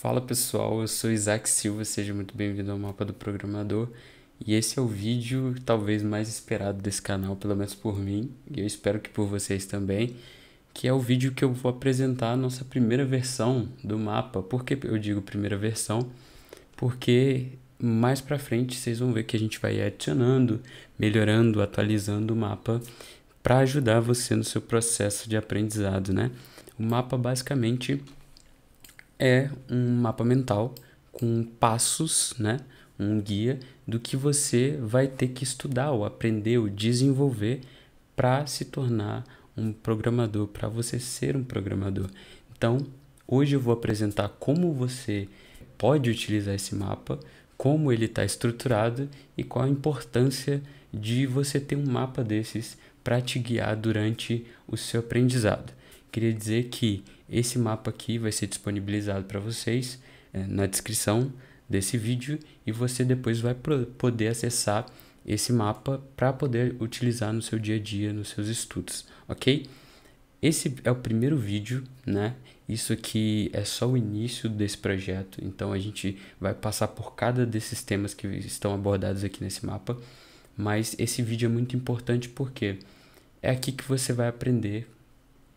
Fala pessoal, eu sou Isaac Silva, seja muito bem-vindo ao Mapa do Programador. E esse é o vídeo talvez mais esperado desse canal, pelo menos por mim, e eu espero que por vocês também, que é o vídeo que eu vou apresentar a nossa primeira versão do mapa. Por que eu digo primeira versão? Porque mais para frente vocês vão ver que a gente vai adicionando, melhorando, atualizando o mapa para ajudar você no seu processo de aprendizado, né? O mapa basicamente é um mapa mental com passos, né? Um guia do que você vai ter que estudar ou aprender ou desenvolver para se tornar um programador, para você ser um programador. Então, hoje eu vou apresentar como você pode utilizar esse mapa, como ele está estruturado e qual a importância de você ter um mapa desses para te guiar durante o seu aprendizado. Queria dizer que esse mapa aqui vai ser disponibilizado para vocês é, na descrição desse vídeo e você depois vai poder acessar esse mapa para poder utilizar no seu dia a dia, nos seus estudos, ok? Esse é o primeiro vídeo, né? Isso aqui é só o início desse projeto, então a gente vai passar por cada desses temas que estão abordados aqui nesse mapa, mas esse vídeo é muito importante porque é aqui que você vai aprender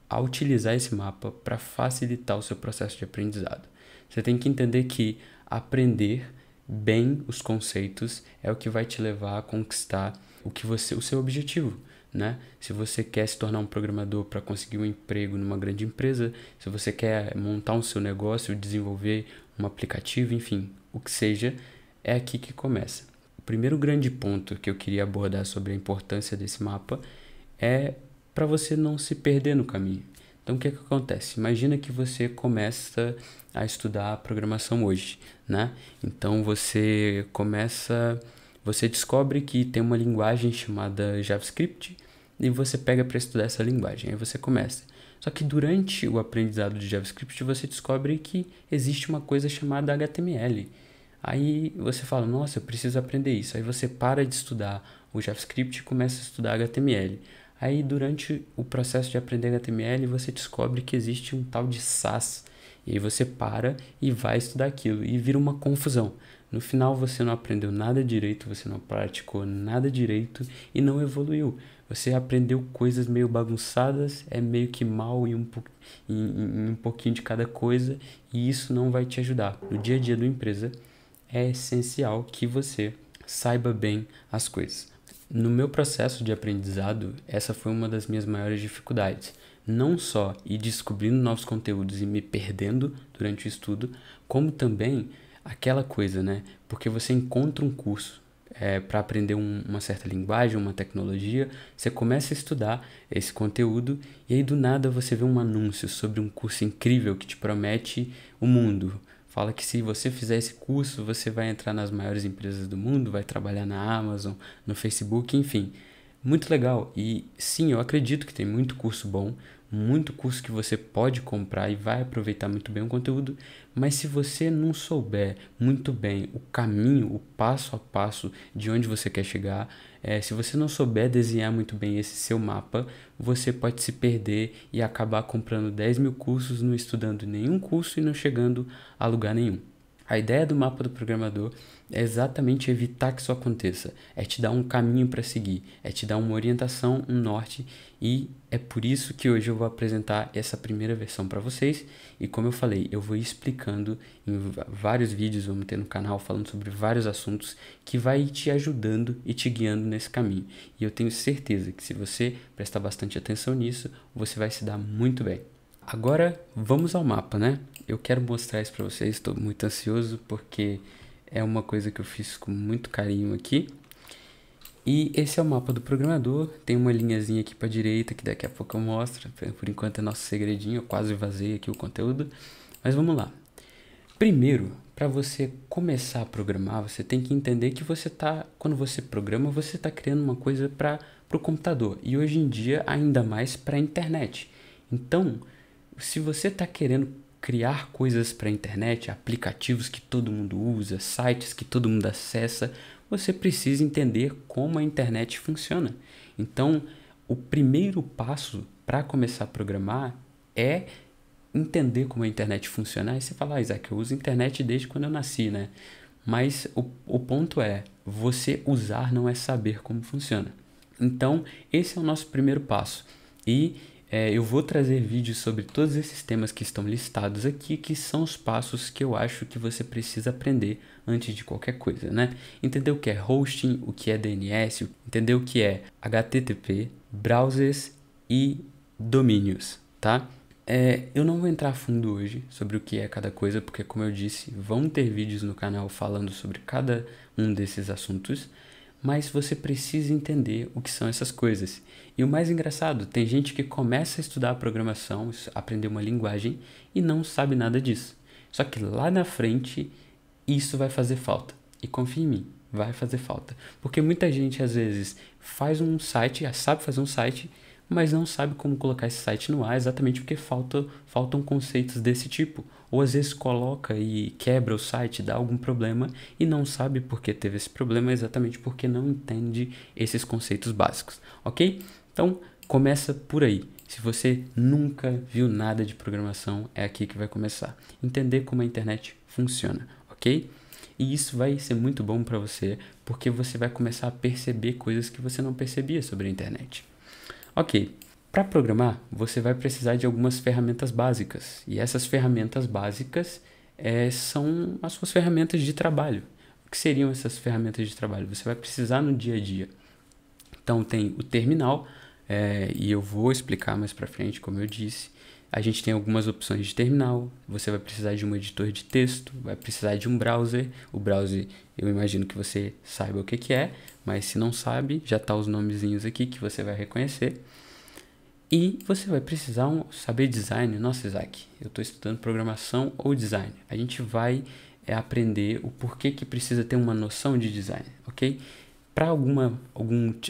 a utilizar esse mapa para facilitar o seu processo de aprendizado. Você tem que entender que aprender bem os conceitos é o que vai te levar a conquistar o que você, o seu objetivo, né? Se você quer se tornar um programador para conseguir um emprego numa grande empresa, se você quer montar um seu negócio, desenvolver um aplicativo, enfim, o que seja, é aqui que começa. O primeiro grande ponto que eu queria abordar sobre a importância desse mapa é para você não se perder no caminho. Então, o que, é que acontece? Imagina que você começa a estudar programação hoje, né? Então, você começa, você descobre que tem uma linguagem chamada JavaScript e você pega para estudar essa linguagem. Aí você começa. Só que durante o aprendizado de JavaScript, você descobre que existe uma coisa chamada HTML. Aí você fala, nossa, eu preciso aprender isso. Aí você para de estudar o JavaScript e começa a estudar HTML. Aí, durante o processo de aprender HTML, você descobre que existe um tal de SAS. E aí você para e vai estudar aquilo e vira uma confusão. No final, você não aprendeu nada direito, você não praticou nada direito e não evoluiu. Você aprendeu coisas meio bagunçadas, é meio que mal em um, em, em um pouquinho de cada coisa e isso não vai te ajudar. No dia a dia da empresa, é essencial que você saiba bem as coisas. No meu processo de aprendizado, essa foi uma das minhas maiores dificuldades. Não só ir descobrindo novos conteúdos e me perdendo durante o estudo, como também aquela coisa, né? Porque você encontra um curso é, para aprender um, uma certa linguagem, uma tecnologia, você começa a estudar esse conteúdo e aí do nada você vê um anúncio sobre um curso incrível que te promete o mundo Fala que se você fizer esse curso, você vai entrar nas maiores empresas do mundo, vai trabalhar na Amazon, no Facebook, enfim. Muito legal. E sim, eu acredito que tem muito curso bom, muito curso que você pode comprar e vai aproveitar muito bem o conteúdo, mas se você não souber muito bem o caminho, o passo a passo de onde você quer chegar, é, se você não souber desenhar muito bem esse seu mapa, você pode se perder e acabar comprando 10 mil cursos, não estudando nenhum curso e não chegando a lugar nenhum. A ideia do mapa do programador é exatamente evitar que isso aconteça, é te dar um caminho para seguir, é te dar uma orientação, um norte, e é por isso que hoje eu vou apresentar essa primeira versão para vocês. E como eu falei, eu vou explicando em vários vídeos, vamos ter no canal falando sobre vários assuntos que vai te ajudando e te guiando nesse caminho. E eu tenho certeza que se você prestar bastante atenção nisso, você vai se dar muito bem. Agora vamos ao mapa, né? Eu quero mostrar isso para vocês, estou muito ansioso porque é uma coisa que eu fiz com muito carinho aqui. E esse é o mapa do programador, tem uma linhazinha aqui para direita que daqui a pouco eu mostro, por enquanto é nosso segredinho, eu quase vazei aqui o conteúdo, mas vamos lá. Primeiro, para você começar a programar, você tem que entender que você tá, quando você programa, você está criando uma coisa para o computador e hoje em dia ainda mais para a internet. Então, se você está querendo criar coisas para a internet, aplicativos que todo mundo usa, sites que todo mundo acessa, você precisa entender como a internet funciona. Então, o primeiro passo para começar a programar é entender como a internet funciona. Aí você fala, ah, Isaac, eu uso internet desde quando eu nasci, né? Mas o, o ponto é, você usar não é saber como funciona. Então, esse é o nosso primeiro passo. E é, eu vou trazer vídeos sobre todos esses temas que estão listados aqui, que são os passos que eu acho que você precisa aprender antes de qualquer coisa, né? Entender o que é hosting, o que é DNS, entender o que é HTTP, browsers e domínios, tá? É, eu não vou entrar a fundo hoje sobre o que é cada coisa, porque, como eu disse, vão ter vídeos no canal falando sobre cada um desses assuntos mas você precisa entender o que são essas coisas. E o mais engraçado, tem gente que começa a estudar programação, aprender uma linguagem e não sabe nada disso. Só que lá na frente isso vai fazer falta. E confia em mim, vai fazer falta. Porque muita gente às vezes faz um site, sabe fazer um site, mas não sabe como colocar esse site no ar exatamente porque falta, faltam conceitos desse tipo ou às vezes coloca e quebra o site, dá algum problema e não sabe por que teve esse problema exatamente porque não entende esses conceitos básicos, ok? Então começa por aí. Se você nunca viu nada de programação, é aqui que vai começar. Entender como a internet funciona, ok? E isso vai ser muito bom para você, porque você vai começar a perceber coisas que você não percebia sobre a internet. Ok, para programar, você vai precisar de algumas ferramentas básicas. E essas ferramentas básicas é, são as suas ferramentas de trabalho. O que seriam essas ferramentas de trabalho? Você vai precisar no dia a dia. Então, tem o terminal, é, e eu vou explicar mais para frente, como eu disse. A gente tem algumas opções de terminal. Você vai precisar de um editor de texto, vai precisar de um browser. O browser, eu imagino que você saiba o que, que é, mas se não sabe, já tá os nomezinhos aqui que você vai reconhecer. E você vai precisar saber design. Nossa, Isaac, eu estou estudando programação ou design. A gente vai é, aprender o porquê que precisa ter uma noção de design, ok? Para algum,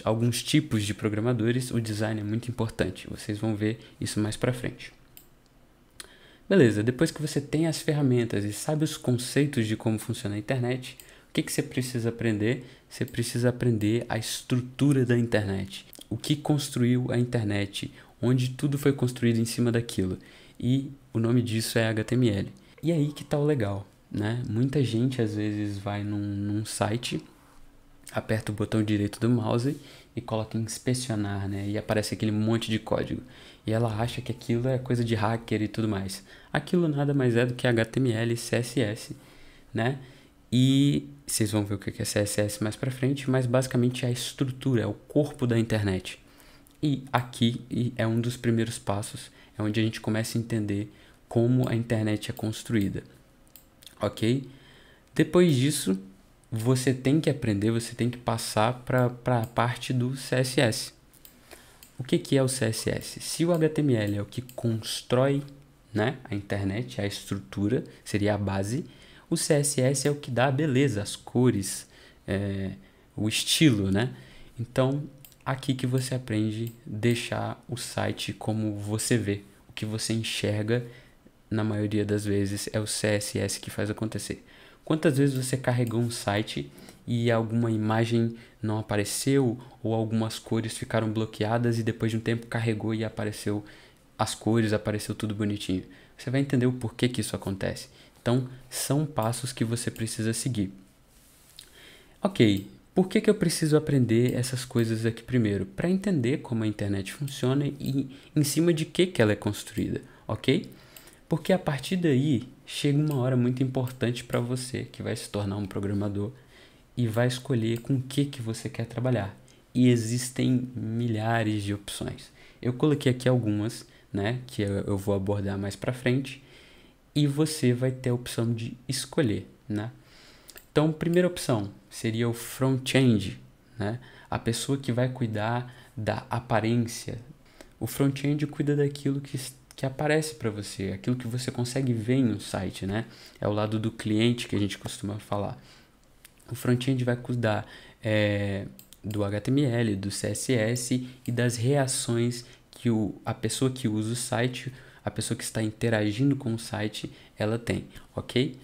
alguns tipos de programadores, o design é muito importante. Vocês vão ver isso mais para frente. Beleza, depois que você tem as ferramentas e sabe os conceitos de como funciona a internet, o que, que você precisa aprender? Você precisa aprender a estrutura da internet. O que construiu a internet, onde tudo foi construído em cima daquilo. E o nome disso é HTML. E aí que tá o legal, né? Muita gente às vezes vai num, num site, aperta o botão direito do mouse e coloca inspecionar, né? E aparece aquele monte de código. E ela acha que aquilo é coisa de hacker e tudo mais. Aquilo nada mais é do que HTML CSS, né? E vocês vão ver o que é CSS mais para frente, mas basicamente é a estrutura, é o corpo da internet. E aqui é um dos primeiros passos, é onde a gente começa a entender como a internet é construída. Ok? Depois disso, você tem que aprender, você tem que passar para a parte do CSS. O que, que é o CSS? Se o HTML é o que constrói né, a internet, a estrutura, seria a base, o CSS é o que dá a beleza, as cores, é, o estilo, né? Então, aqui que você aprende deixar o site como você vê. O que você enxerga, na maioria das vezes, é o CSS que faz acontecer. Quantas vezes você carregou um site e alguma imagem não apareceu ou algumas cores ficaram bloqueadas e depois de um tempo carregou e apareceu as cores, apareceu tudo bonitinho. Você vai entender o porquê que isso acontece. Então, são passos que você precisa seguir. Ok, por que, que eu preciso aprender essas coisas aqui primeiro? Para entender como a internet funciona e em cima de que, que ela é construída, ok? Porque a partir daí chega uma hora muito importante para você que vai se tornar um programador e vai escolher com o que, que você quer trabalhar. E existem milhares de opções. Eu coloquei aqui algumas, né, que eu vou abordar mais para frente, e você vai ter a opção de escolher, né? Então, primeira opção seria o front-end, né? A pessoa que vai cuidar da aparência. O front-end cuida daquilo que, que aparece para você, aquilo que você consegue ver no site, né? É o lado do cliente que a gente costuma falar. O front-end vai cuidar é, do HTML, do CSS e das reações que o, a pessoa que usa o site, a pessoa que está interagindo com o site, ela tem, ok?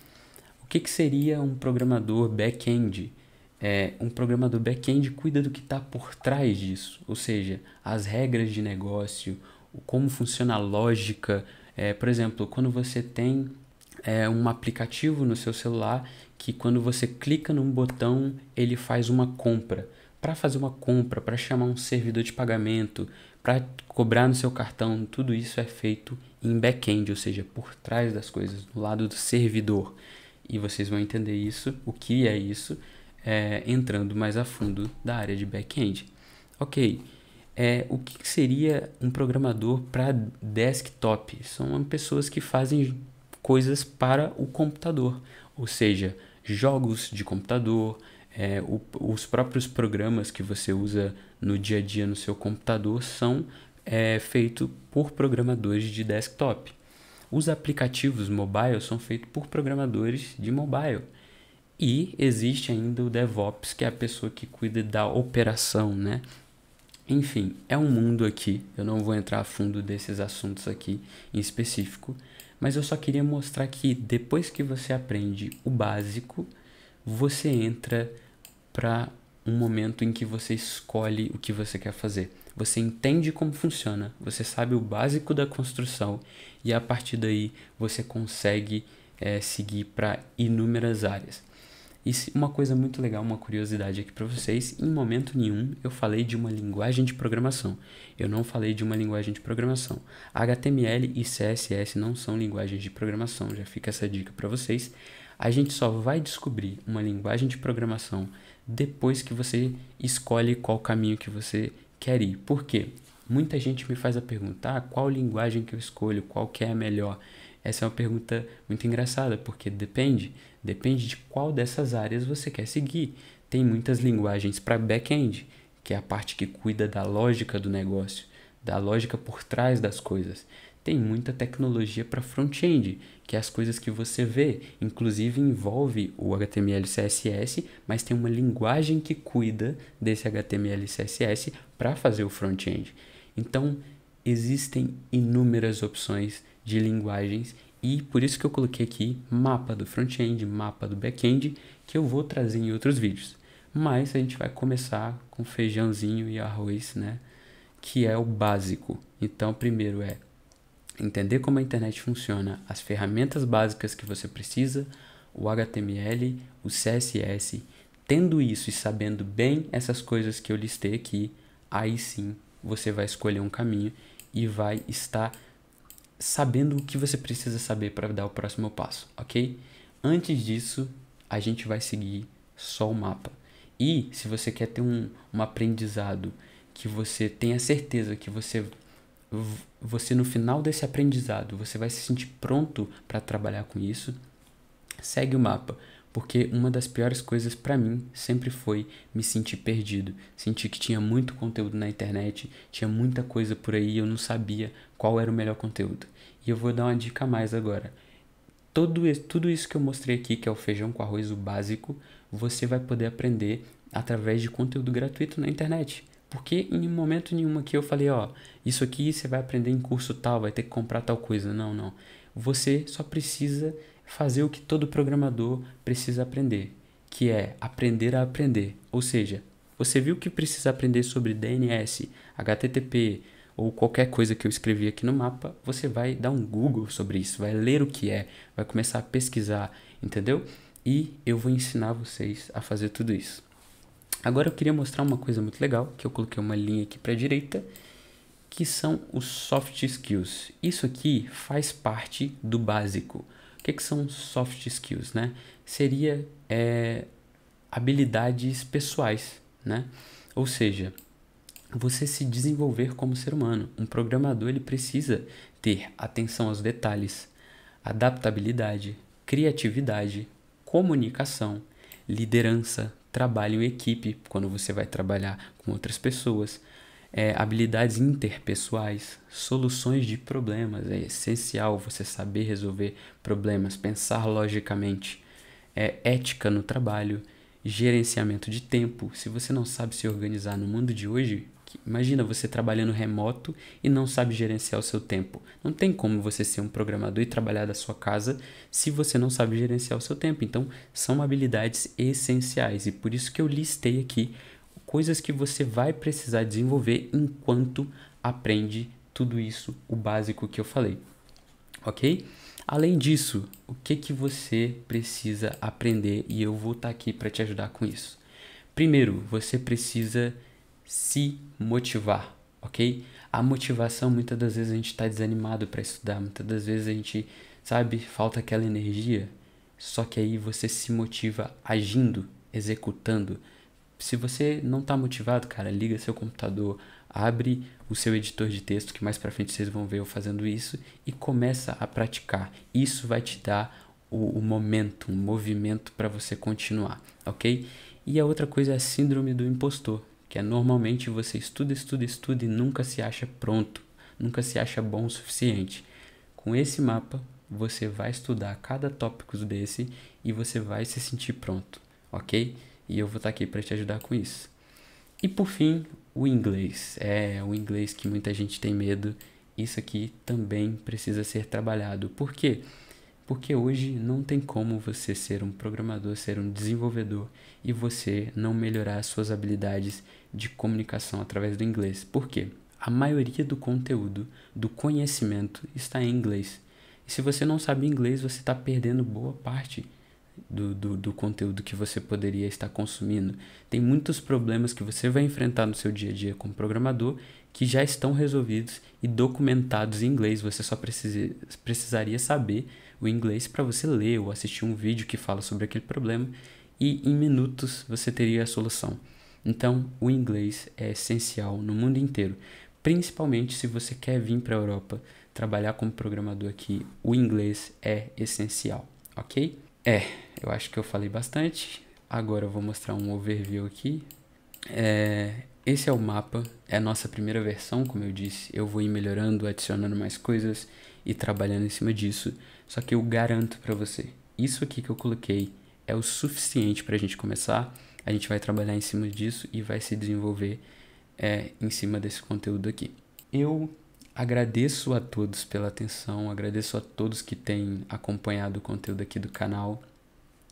Que, que seria um programador back-end? É, um programador back-end cuida do que está por trás disso, ou seja, as regras de negócio, como funciona a lógica É, por exemplo, quando você tem é, um aplicativo no seu celular que quando você clica num botão ele faz uma compra. Para fazer uma compra, para chamar um servidor de pagamento, para cobrar no seu cartão, tudo isso é feito em back-end, ou seja, por trás das coisas, do lado do servidor. E vocês vão entender isso, o que é isso, é, entrando mais a fundo da área de back-end. Ok, é, o que seria um programador para desktop? São pessoas que fazem coisas para o computador, ou seja, jogos de computador, é, o, os próprios programas que você usa no dia a dia no seu computador são é, feitos por programadores de desktop. Os aplicativos mobile são feitos por programadores de mobile. E existe ainda o DevOps, que é a pessoa que cuida da operação, né? Enfim, é um mundo aqui. Eu não vou entrar a fundo desses assuntos aqui em específico, mas eu só queria mostrar que depois que você aprende o básico, você entra para um momento em que você escolhe o que você quer fazer. Você entende como funciona, você sabe o básico da construção e a partir daí você consegue é, seguir para inúmeras áreas. E uma coisa muito legal, uma curiosidade aqui para vocês: em momento nenhum eu falei de uma linguagem de programação. Eu não falei de uma linguagem de programação. HTML e CSS não são linguagens de programação, já fica essa dica para vocês. A gente só vai descobrir uma linguagem de programação depois que você escolhe qual caminho que você quer ir. Por quê? Muita gente me faz a pergunta: ah, qual linguagem que eu escolho, qual que é a melhor? Essa é uma pergunta muito engraçada, porque depende, depende de qual dessas áreas você quer seguir. Tem muitas linguagens para back-end, que é a parte que cuida da lógica do negócio, da lógica por trás das coisas. Tem muita tecnologia para front-end, que é as coisas que você vê, inclusive envolve o HTML CSS, mas tem uma linguagem que cuida desse HTML CSS para fazer o front-end. Então, existem inúmeras opções de linguagens e por isso que eu coloquei aqui mapa do front-end, mapa do back-end, que eu vou trazer em outros vídeos. Mas a gente vai começar com feijãozinho e arroz, né? Que é o básico. Então, primeiro é entender como a internet funciona, as ferramentas básicas que você precisa, o HTML, o CSS. Tendo isso e sabendo bem essas coisas que eu listei aqui, aí sim você vai escolher um caminho e vai estar sabendo o que você precisa saber para dar o próximo passo, ok? Antes disso, a gente vai seguir só o mapa. E se você quer ter um, um aprendizado que você tenha certeza que você você no final desse aprendizado você vai se sentir pronto para trabalhar com isso, segue o mapa. Porque uma das piores coisas para mim sempre foi me sentir perdido, sentir que tinha muito conteúdo na internet, tinha muita coisa por aí eu não sabia qual era o melhor conteúdo. E eu vou dar uma dica a mais agora. Todo, tudo isso que eu mostrei aqui, que é o feijão com arroz, o básico, você vai poder aprender através de conteúdo gratuito na internet. Porque em momento nenhum aqui eu falei, ó, isso aqui você vai aprender em curso tal, vai ter que comprar tal coisa. Não, não. Você só precisa fazer o que todo programador precisa aprender, que é aprender a aprender. Ou seja, você viu que precisa aprender sobre DNS, HTTP ou qualquer coisa que eu escrevi aqui no mapa, você vai dar um Google sobre isso, vai ler o que é, vai começar a pesquisar, entendeu? E eu vou ensinar vocês a fazer tudo isso. Agora eu queria mostrar uma coisa muito legal, que eu coloquei uma linha aqui para a direita, que são os soft skills. Isso aqui faz parte do básico. O que, que são soft skills, né? Seria é, habilidades pessoais, né? Ou seja, você se desenvolver como ser humano. Um programador ele precisa ter atenção aos detalhes, adaptabilidade, criatividade, comunicação, liderança, trabalho equipe quando você vai trabalhar com outras pessoas, é, habilidades interpessoais, soluções de problemas. É essencial você saber resolver problemas, pensar logicamente. É, ética no trabalho, gerenciamento de tempo. Se você não sabe se organizar no mundo de hoje, imagina você trabalhando remoto e não sabe gerenciar o seu tempo. Não tem como você ser um programador e trabalhar da sua casa se você não sabe gerenciar o seu tempo. Então, são habilidades essenciais e por isso que eu listei aqui coisas que você vai precisar desenvolver enquanto aprende tudo isso, o básico que eu falei. ok? Além disso, o que que você precisa aprender e eu vou estar tá aqui para te ajudar com isso. Primeiro, você precisa se motivar, ok? A motivação, muitas das vezes a gente está desanimado para estudar, muitas das vezes a gente, sabe, falta aquela energia. Só que aí você se motiva agindo, executando. Se você não está motivado, cara, liga seu computador, abre o seu editor de texto, que mais para frente vocês vão ver eu fazendo isso, e começa a praticar. Isso vai te dar o, o momento, um movimento para você continuar, ok? E a outra coisa é a síndrome do impostor, que é normalmente você estuda, estuda, estuda e nunca se acha pronto, nunca se acha bom o suficiente. Com esse mapa, você vai estudar cada tópico desse e você vai se sentir pronto, ok? E eu vou estar aqui para te ajudar com isso. E por fim, o inglês. É o inglês que muita gente tem medo. Isso aqui também precisa ser trabalhado. Por quê? Porque hoje não tem como você ser um programador, ser um desenvolvedor e você não melhorar as suas habilidades de comunicação através do inglês. Por quê? A maioria do conteúdo, do conhecimento está em inglês. E se você não sabe inglês, você está perdendo boa parte do, do, do, conteúdo que você poderia estar consumindo. Tem muitos problemas que você vai enfrentar no seu dia a dia como programador que já estão resolvidos e documentados em inglês. Você só precisa, precisaria saber o inglês para você ler ou assistir um vídeo que fala sobre aquele problema e em minutos você teria a solução. Então, o inglês é essencial no mundo inteiro, principalmente se você quer vir para a Europa trabalhar como programador aqui. O inglês é essencial, ok? É, eu acho que eu falei bastante. Agora eu vou mostrar um overview aqui. É, esse é o mapa, é a nossa primeira versão, como eu disse. Eu vou ir melhorando, adicionando mais coisas e trabalhando em cima disso. Só que eu garanto para você, isso aqui que eu coloquei é o suficiente para a gente começar. A gente vai trabalhar em cima disso e vai se desenvolver é, em cima desse conteúdo aqui. Eu Agradeço a todos pela atenção, agradeço a todos que têm acompanhado o conteúdo aqui do canal.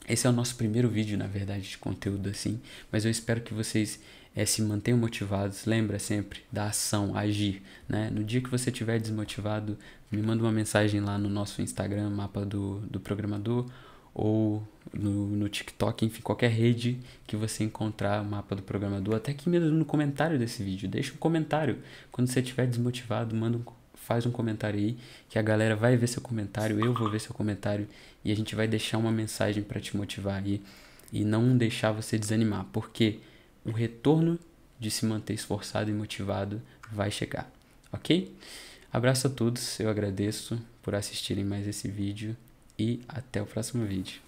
Esse é o nosso primeiro vídeo, na verdade, de conteúdo assim, mas eu espero que vocês é, se mantenham motivados. Lembra sempre da ação, agir. Né? No dia que você estiver desmotivado, me manda uma mensagem lá no nosso Instagram, mapa do, do programador, ou no, no TikTok, enfim, qualquer rede que você encontrar o mapa do programador, até aqui mesmo no comentário desse vídeo, deixa um comentário. Quando você estiver desmotivado, manda um, faz um comentário aí, que a galera vai ver seu comentário, eu vou ver seu comentário e a gente vai deixar uma mensagem para te motivar aí e não deixar você desanimar, porque o retorno de se manter esforçado e motivado vai chegar, ok? Abraço a todos, eu agradeço por assistirem mais esse vídeo e até o próximo vídeo.